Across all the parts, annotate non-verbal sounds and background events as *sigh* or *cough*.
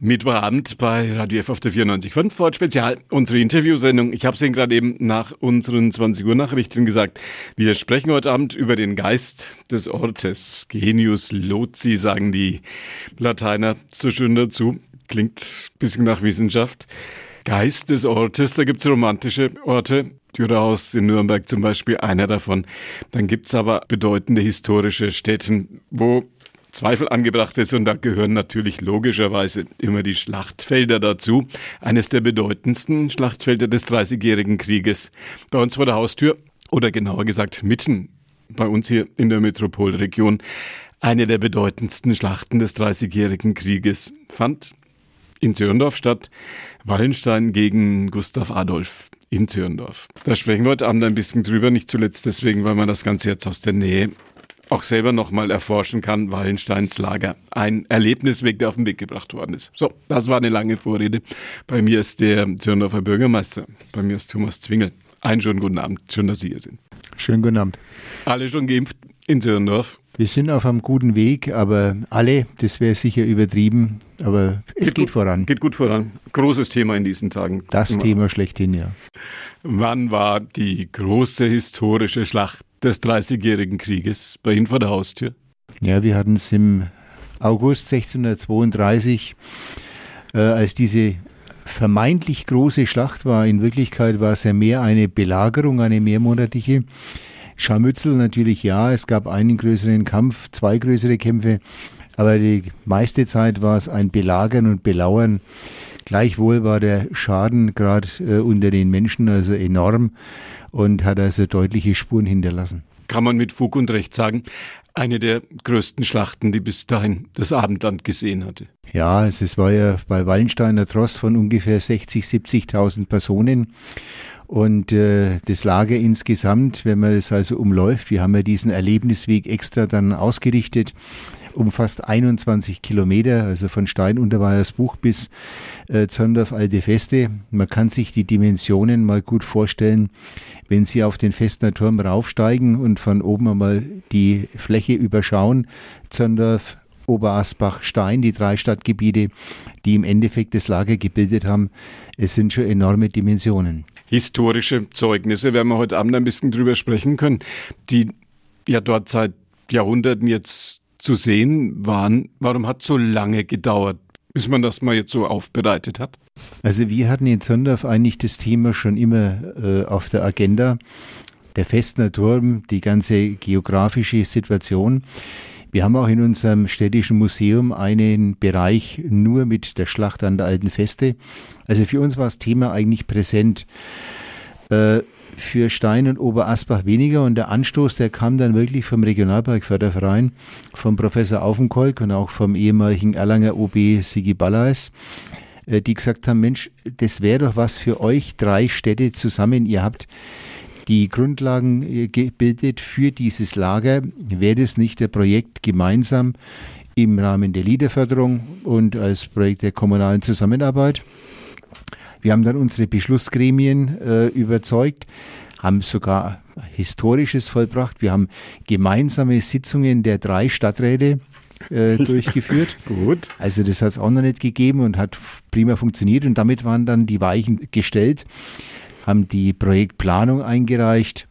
Mittwochabend bei Radio F auf der 94.5 Ford Spezial, unsere Interviewsendung. Ich habe es Ihnen gerade eben nach unseren 20 Uhr Nachrichten gesagt. Wir sprechen heute Abend über den Geist des Ortes. Genius loci, sagen die Lateiner so schön dazu. Klingt ein bisschen nach Wissenschaft. Geist des Ortes, da gibt's romantische Orte. Dürerhaus in Nürnberg zum Beispiel, einer davon. Dann gibt's aber bedeutende historische Städten, wo Zweifel angebracht ist und da gehören natürlich logischerweise immer die Schlachtfelder dazu. Eines der bedeutendsten Schlachtfelder des Dreißigjährigen Krieges. Bei uns vor der Haustür oder genauer gesagt mitten bei uns hier in der Metropolregion. Eine der bedeutendsten Schlachten des Dreißigjährigen Krieges fand in Zürndorf statt. Wallenstein gegen Gustav Adolf in Zürndorf. Da sprechen wir heute Abend ein bisschen drüber, nicht zuletzt deswegen, weil man das Ganze jetzt aus der Nähe auch selber nochmal erforschen kann, Wallensteins Lager. Ein Erlebnisweg, der auf den Weg gebracht worden ist. So, das war eine lange Vorrede. Bei mir ist der Zürndorfer Bürgermeister. Bei mir ist Thomas Zwingel. Einen schönen guten Abend. Schön, dass Sie hier sind. Schönen guten Abend. Alle schon geimpft in Zürndorf? Wir sind auf einem guten Weg, aber alle, das wäre sicher übertrieben, aber es geht, geht voran. Geht gut voran. Großes Thema in diesen Tagen. Das Immer. Thema schlechthin, ja. Wann war die große historische Schlacht des Dreißigjährigen Krieges bei Ihnen vor der Haustür? Ja, wir hatten es im August 1632, äh, als diese vermeintlich große Schlacht war. In Wirklichkeit war es ja mehr eine Belagerung, eine mehrmonatige. Scharmützel natürlich ja, es gab einen größeren Kampf, zwei größere Kämpfe, aber die meiste Zeit war es ein Belagern und Belauern. Gleichwohl war der Schaden gerade äh, unter den Menschen also enorm und hat also deutliche Spuren hinterlassen. Kann man mit Fug und Recht sagen, eine der größten Schlachten, die bis dahin das Abendland gesehen hatte. Ja, es war ja bei Wallensteiner Tross von ungefähr 60, 70.000 Personen. Und äh, das Lager insgesamt, wenn man das also umläuft, wir haben ja diesen Erlebnisweg extra dann ausgerichtet, umfasst 21 Kilometer, also von Stein Unterweiersbuch bis äh, Zondorf Alte Feste. Man kann sich die Dimensionen mal gut vorstellen, wenn Sie auf den Festner Turm raufsteigen und von oben einmal die Fläche überschauen. Zondorf, Oberasbach, Stein, die drei Stadtgebiete, die im Endeffekt das Lager gebildet haben, es sind schon enorme Dimensionen. Historische Zeugnisse, werden wir heute Abend ein bisschen drüber sprechen können, die ja dort seit Jahrhunderten jetzt zu sehen waren. Warum hat so lange gedauert, bis man das mal jetzt so aufbereitet hat? Also wir hatten in Zondorf eigentlich das Thema schon immer äh, auf der Agenda. Der Festner Turm, die ganze geografische Situation. Wir haben auch in unserem städtischen Museum einen Bereich nur mit der Schlacht an der Alten Feste. Also für uns war das Thema eigentlich präsent. Äh, für Stein und Oberasbach weniger und der Anstoß, der kam dann wirklich vom Regionalparkförderverein, vom Professor Aufenkolk und auch vom ehemaligen Erlanger OB Sigi Ballais, äh, die gesagt haben, Mensch, das wäre doch was für euch drei Städte zusammen. Ihr habt die Grundlagen äh, gebildet für dieses Lager. Wäre das nicht der Projekt gemeinsam im Rahmen der Liederförderung und als Projekt der kommunalen Zusammenarbeit? Wir haben dann unsere Beschlussgremien äh, überzeugt, haben sogar Historisches vollbracht. Wir haben gemeinsame Sitzungen der drei Stadträte äh, *laughs* durchgeführt. Gut. Also das hat es auch noch nicht gegeben und hat prima funktioniert und damit waren dann die Weichen gestellt, haben die Projektplanung eingereicht.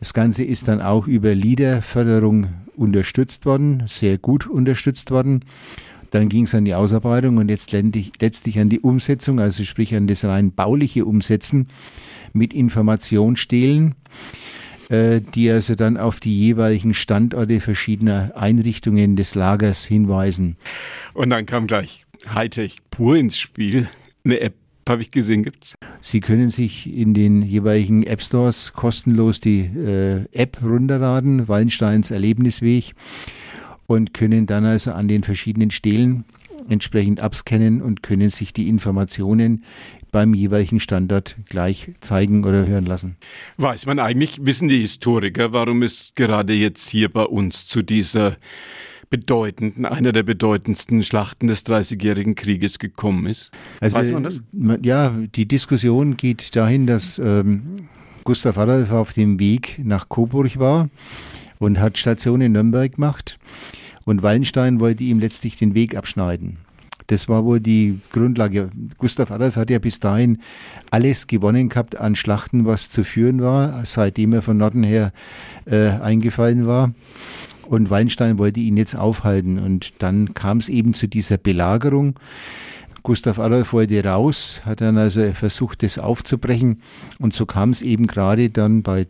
Das Ganze ist dann auch über Liederförderung unterstützt worden, sehr gut unterstützt worden. Dann ging es an die Ausarbeitung und jetzt letztlich an die Umsetzung, also sprich an das rein bauliche Umsetzen mit Informationsstelen, äh, die also dann auf die jeweiligen Standorte verschiedener Einrichtungen des Lagers hinweisen. Und dann kam gleich Hightech pur ins Spiel. Eine App habe ich gesehen, gibt's? Sie können sich in den jeweiligen App Stores kostenlos die äh, App runterladen, Wallensteins Erlebnisweg und können dann also an den verschiedenen Stelen entsprechend abscannen und können sich die Informationen beim jeweiligen Standort gleich zeigen oder hören lassen. Weiß man eigentlich, wissen die Historiker, warum es gerade jetzt hier bei uns zu dieser bedeutenden, einer der bedeutendsten Schlachten des Dreißigjährigen Krieges gekommen ist? Also, Weiß man das? Ja, die Diskussion geht dahin, dass ähm, Gustav Adolf auf dem Weg nach Coburg war und hat Station in Nürnberg gemacht. Und Wallenstein wollte ihm letztlich den Weg abschneiden. Das war wohl die Grundlage. Gustav Adolf hat ja bis dahin alles gewonnen gehabt an Schlachten, was zu führen war, seitdem er von Norden her äh, eingefallen war. Und Wallenstein wollte ihn jetzt aufhalten. Und dann kam es eben zu dieser Belagerung. Gustav Adolf wollte raus, hat dann also versucht, das aufzubrechen. Und so kam es eben gerade dann bei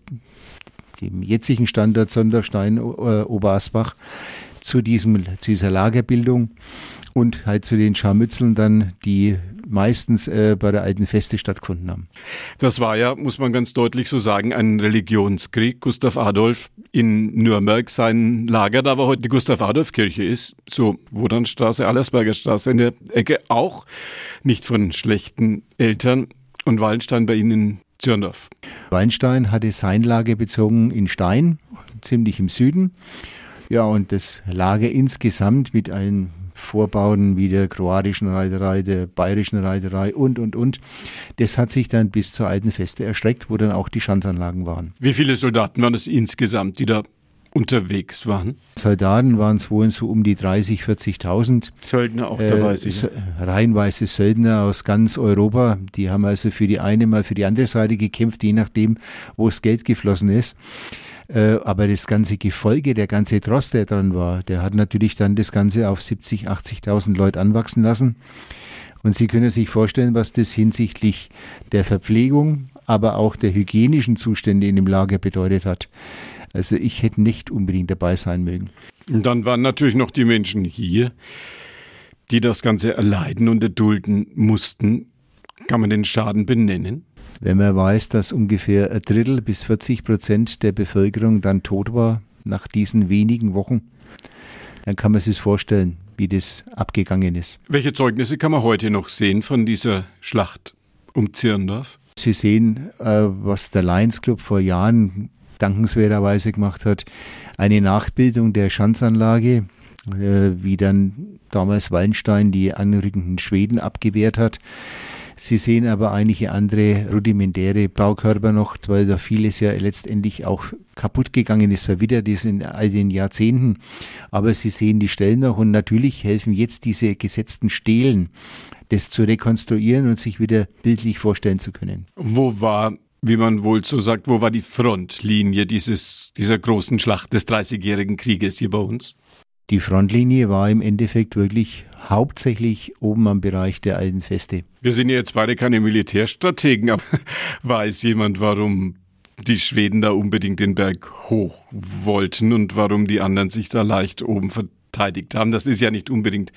dem jetzigen Standort Sonderstein, äh, Oberasbach, zu, diesem, zu dieser Lagerbildung und halt zu den Scharmützeln dann, die meistens äh, bei der alten Feste stattgefunden haben. Das war ja, muss man ganz deutlich so sagen, ein Religionskrieg. Gustav Adolf in Nürnberg sein Lager, da wo heute die Gustav-Adolf-Kirche ist, so Wodanstraße, Allersberger Straße in der Ecke, auch nicht von schlechten Eltern und Wallenstein bei Ihnen Zürndorf. Wallenstein hatte sein Lager bezogen in Stein, ziemlich im Süden. Ja, und das Lager insgesamt mit allen Vorbauten wie der kroatischen Reiterei, der bayerischen Reiterei und, und, und. Das hat sich dann bis zur alten Feste erstreckt, wo dann auch die Schanzanlagen waren. Wie viele Soldaten waren es insgesamt, die da unterwegs waren? Soldaten waren es wohl so um die 30, 40.000. Söldner auch dabei. Äh, reihenweise Söldner aus ganz Europa. Die haben also für die eine mal für die andere Seite gekämpft, je nachdem, wo das Geld geflossen ist. Äh, aber das ganze Gefolge, der ganze Tross, der dran war, der hat natürlich dann das Ganze auf 70, 80.000 Leute anwachsen lassen. Und Sie können sich vorstellen, was das hinsichtlich der Verpflegung, aber auch der hygienischen Zustände in dem Lager bedeutet hat. Also ich hätte nicht unbedingt dabei sein mögen. Und dann waren natürlich noch die Menschen hier, die das Ganze erleiden und erdulden mussten. Kann man den Schaden benennen? Wenn man weiß, dass ungefähr ein Drittel bis 40 Prozent der Bevölkerung dann tot war nach diesen wenigen Wochen, dann kann man sich vorstellen, wie das abgegangen ist. Welche Zeugnisse kann man heute noch sehen von dieser Schlacht um Zirndorf? Sie sehen, äh, was der Lions Club vor Jahren dankenswerterweise gemacht hat, eine Nachbildung der Schanzanlage, äh, wie dann damals Wallenstein die anrückenden Schweden abgewehrt hat. Sie sehen aber einige andere rudimentäre Baukörper noch, weil da vieles ja letztendlich auch kaputt gegangen ist, verwittert ist in all den Jahrzehnten. Aber Sie sehen die Stellen noch und natürlich helfen jetzt diese gesetzten Stelen, das zu rekonstruieren und sich wieder bildlich vorstellen zu können. Wo war wie man wohl so sagt, wo war die Frontlinie dieses, dieser großen Schlacht des Dreißigjährigen Krieges hier bei uns? Die Frontlinie war im Endeffekt wirklich hauptsächlich oben am Bereich der alten Feste. Wir sind ja jetzt beide keine Militärstrategen, aber *laughs* weiß jemand, warum die Schweden da unbedingt den Berg hoch wollten und warum die anderen sich da leicht oben verteidigt haben. Das ist ja nicht unbedingt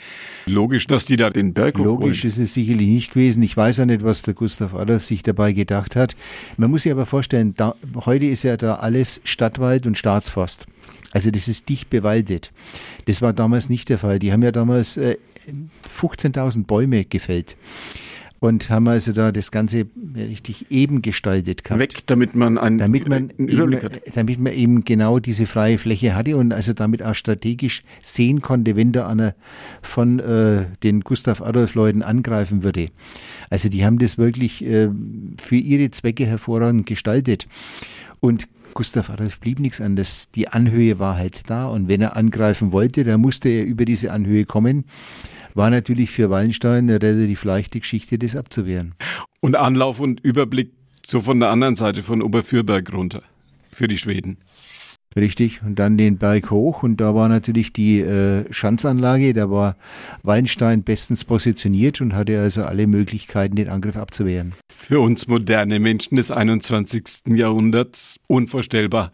logisch, dass die da den Berg hoch Logisch ist es sicherlich nicht gewesen. Ich weiß ja nicht, was der Gustav Adolf sich dabei gedacht hat. Man muss sich aber vorstellen, da, heute ist ja da alles Stadtwald und Staatsforst. Also das ist dicht bewaldet. Das war damals nicht der Fall. Die haben ja damals äh, 15.000 Bäume gefällt und haben also da das Ganze richtig eben gestaltet gehabt. Weg, damit man einen, damit man einen eben, Damit man eben genau diese freie Fläche hatte und also damit auch strategisch sehen konnte, wenn da einer von äh, den Gustav Adolf Leuten angreifen würde. Also die haben das wirklich äh, für ihre Zwecke hervorragend gestaltet. Und Gustav Adolf blieb nichts anderes. Die Anhöhe war halt da und wenn er angreifen wollte, dann musste er über diese Anhöhe kommen. War natürlich für Wallenstein eine relativ leichte Geschichte, das abzuwehren. Und Anlauf und Überblick so von der anderen Seite von Oberfürberg runter für die Schweden. Richtig, und dann den Berg hoch und da war natürlich die äh, Schanzanlage, da war Weinstein bestens positioniert und hatte also alle Möglichkeiten, den Angriff abzuwehren. Für uns moderne Menschen des 21. Jahrhunderts unvorstellbar,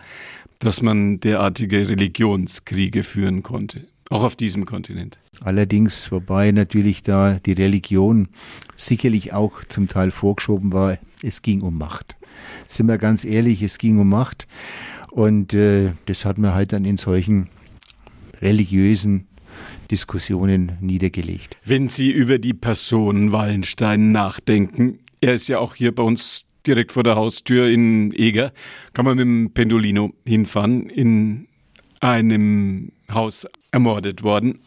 dass man derartige Religionskriege führen konnte, auch auf diesem Kontinent. Allerdings, wobei natürlich da die Religion sicherlich auch zum Teil vorgeschoben war, es ging um Macht. Sind wir ganz ehrlich, es ging um Macht. Und äh, das hat man halt dann in solchen religiösen Diskussionen niedergelegt. Wenn Sie über die Person Wallenstein nachdenken, er ist ja auch hier bei uns direkt vor der Haustür in Eger, kann man mit dem Pendolino hinfahren, in einem Haus ermordet worden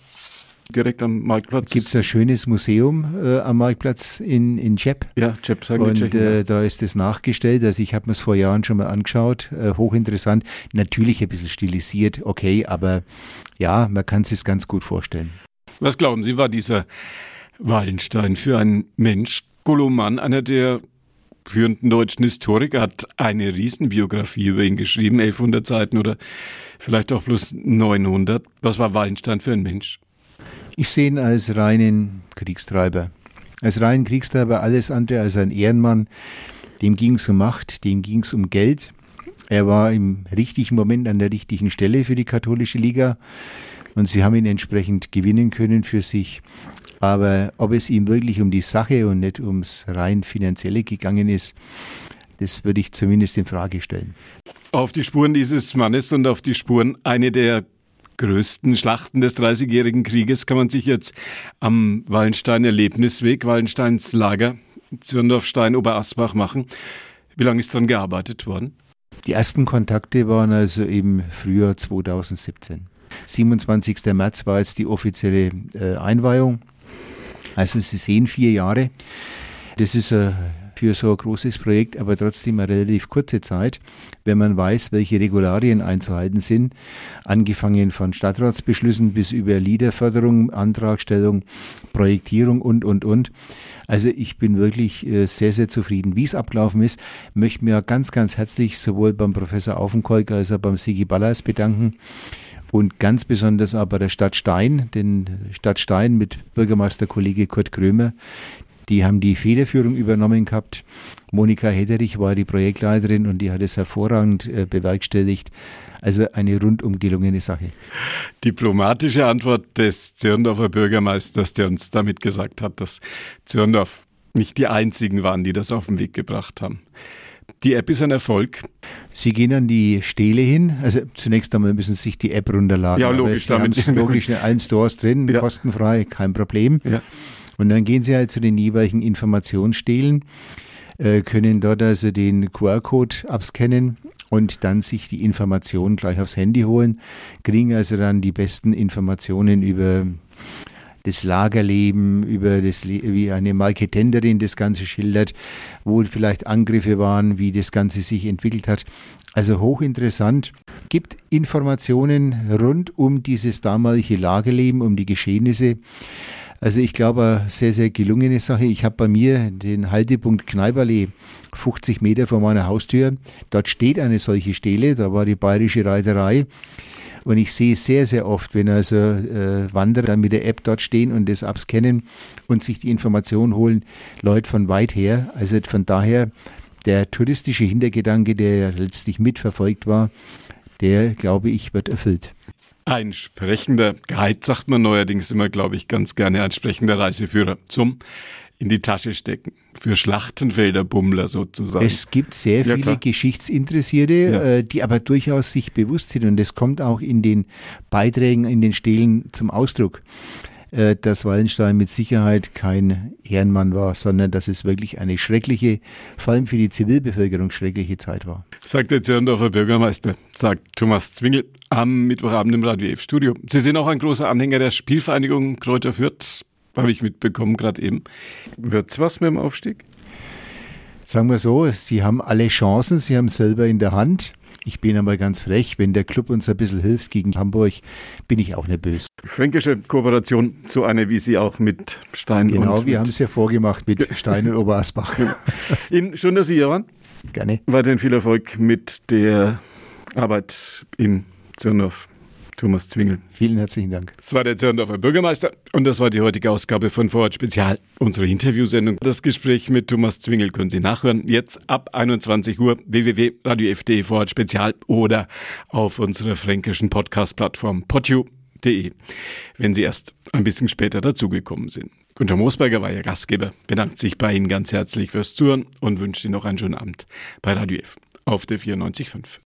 direkt am Marktplatz. Gibt es ein schönes Museum äh, am Marktplatz in, in Chep. Ja, Chep, sagen Und Tschechen, äh, da ist es nachgestellt. Also ich habe mir es vor Jahren schon mal angeschaut. Äh, hochinteressant. Natürlich ein bisschen stilisiert, okay, aber ja, man kann es sich ganz gut vorstellen. Was glauben Sie, war dieser Wallenstein für ein Mensch. Goloman, einer der führenden deutschen Historiker, hat eine Riesenbiografie über ihn geschrieben, 1100 Seiten oder vielleicht auch plus 900. Was war Wallenstein für ein Mensch? Ich sehe ihn als reinen Kriegstreiber. Als reinen Kriegstreiber alles andere als ein Ehrenmann. Dem ging es um Macht, dem ging es um Geld. Er war im richtigen Moment an der richtigen Stelle für die katholische Liga und sie haben ihn entsprechend gewinnen können für sich. Aber ob es ihm wirklich um die Sache und nicht ums rein finanzielle gegangen ist, das würde ich zumindest in Frage stellen. Auf die Spuren dieses Mannes und auf die Spuren eine der größten Schlachten des Dreißigjährigen Krieges kann man sich jetzt am Wallenstein-Erlebnisweg, Wallensteins Lager, Zürndorfstein, Oberasbach machen. Wie lange ist daran gearbeitet worden? Die ersten Kontakte waren also im Frühjahr 2017. 27. März war jetzt die offizielle äh, Einweihung. Also Sie sehen vier Jahre. Das ist äh, für so ein großes Projekt aber trotzdem eine relativ kurze Zeit, wenn man weiß, welche Regularien einzuhalten sind, angefangen von Stadtratsbeschlüssen bis über Liederförderung, Antragstellung, Projektierung und, und, und. Also ich bin wirklich äh, sehr, sehr zufrieden, wie es abgelaufen ist. Möchte mir ganz, ganz herzlich sowohl beim Professor Aufenkolk als auch beim Sigi Ballas bedanken und ganz besonders aber der Stadt Stein, den Stadt Stein mit Bürgermeisterkollege Kurt Krömer, die haben die Federführung übernommen gehabt. Monika Hedderich war die Projektleiterin und die hat es hervorragend äh, bewerkstelligt. Also eine rundum gelungene Sache. Diplomatische Antwort des Zirndorfer Bürgermeisters, der uns damit gesagt hat, dass Zirndorf nicht die einzigen waren, die das auf den Weg gebracht haben. Die App ist ein Erfolg. Sie gehen an die Stele hin. Also zunächst einmal müssen Sie sich die App runterladen. Ja, logisch. Aber Sie haben *laughs* logisch in allen Stores drin, ja. kostenfrei, kein Problem. Ja. Und dann gehen Sie halt zu den jeweiligen Informationsstelen, äh, können dort also den QR-Code abscannen und dann sich die Informationen gleich aufs Handy holen, kriegen also dann die besten Informationen über das Lagerleben, über das, wie eine Marketenderin das Ganze schildert, wo vielleicht Angriffe waren, wie das Ganze sich entwickelt hat. Also hochinteressant, gibt Informationen rund um dieses damalige Lagerleben, um die Geschehnisse. Also ich glaube, eine sehr, sehr gelungene Sache. Ich habe bei mir den Haltepunkt Kneiberlee 50 Meter vor meiner Haustür. Dort steht eine solche Stele, da war die bayerische Reiterei. Und ich sehe sehr, sehr oft, wenn also äh, Wanderer mit der App dort stehen und das abscannen und sich die Information holen, Leute von weit her. Also von daher der touristische Hintergedanke, der letztlich mitverfolgt war, der, glaube ich, wird erfüllt. Ein sprechender Guide sagt man neuerdings immer, glaube ich, ganz gerne ein sprechender Reiseführer zum in die Tasche stecken. Für Schlachtenfelder-Bummler sozusagen. Es gibt sehr ja, viele klar. Geschichtsinteressierte, ja. äh, die aber durchaus sich bewusst sind und das kommt auch in den Beiträgen, in den Stelen zum Ausdruck. Äh, dass Wallenstein mit Sicherheit kein Ehrenmann war, sondern dass es wirklich eine schreckliche, vor allem für die Zivilbevölkerung schreckliche Zeit war. Sagt der Zirndorfer Bürgermeister, sagt Thomas Zwingel am Mittwochabend im Radio F-Studio. Sie sind auch ein großer Anhänger der Spielvereinigung Kräuter Fürth, habe ich mitbekommen gerade eben. Wird's was mit dem Aufstieg? Sagen wir so, Sie haben alle Chancen, Sie haben selber in der Hand. Ich bin aber ganz frech, wenn der Club uns ein bisschen hilft gegen Hamburg, bin ich auch nicht böse. Fränkische Kooperation, so eine wie Sie auch mit Stein genau, wir haben es ja vorgemacht mit *laughs* Stein und Oberasbach. Ihnen schön, dass Sie hier waren. Gerne. Weiterhin viel Erfolg mit der Arbeit in Zürndorf. Thomas Zwingel. Vielen herzlichen Dank. Das war der Zirndorfer Bürgermeister und das war die heutige Ausgabe von Vorort Spezial, unsere Interviewsendung. Das Gespräch mit Thomas Zwingel können Sie nachhören. Jetzt ab 21 Uhr www.radio.de Vorort Spezial oder auf unserer fränkischen Podcast-Plattform podu.de, wenn Sie erst ein bisschen später dazugekommen sind. Günter Moosberger war Ihr Gastgeber, bedankt sich bei Ihnen ganz herzlich fürs Zuhören und wünscht Ihnen noch einen schönen Abend bei Radio F auf der 94.5.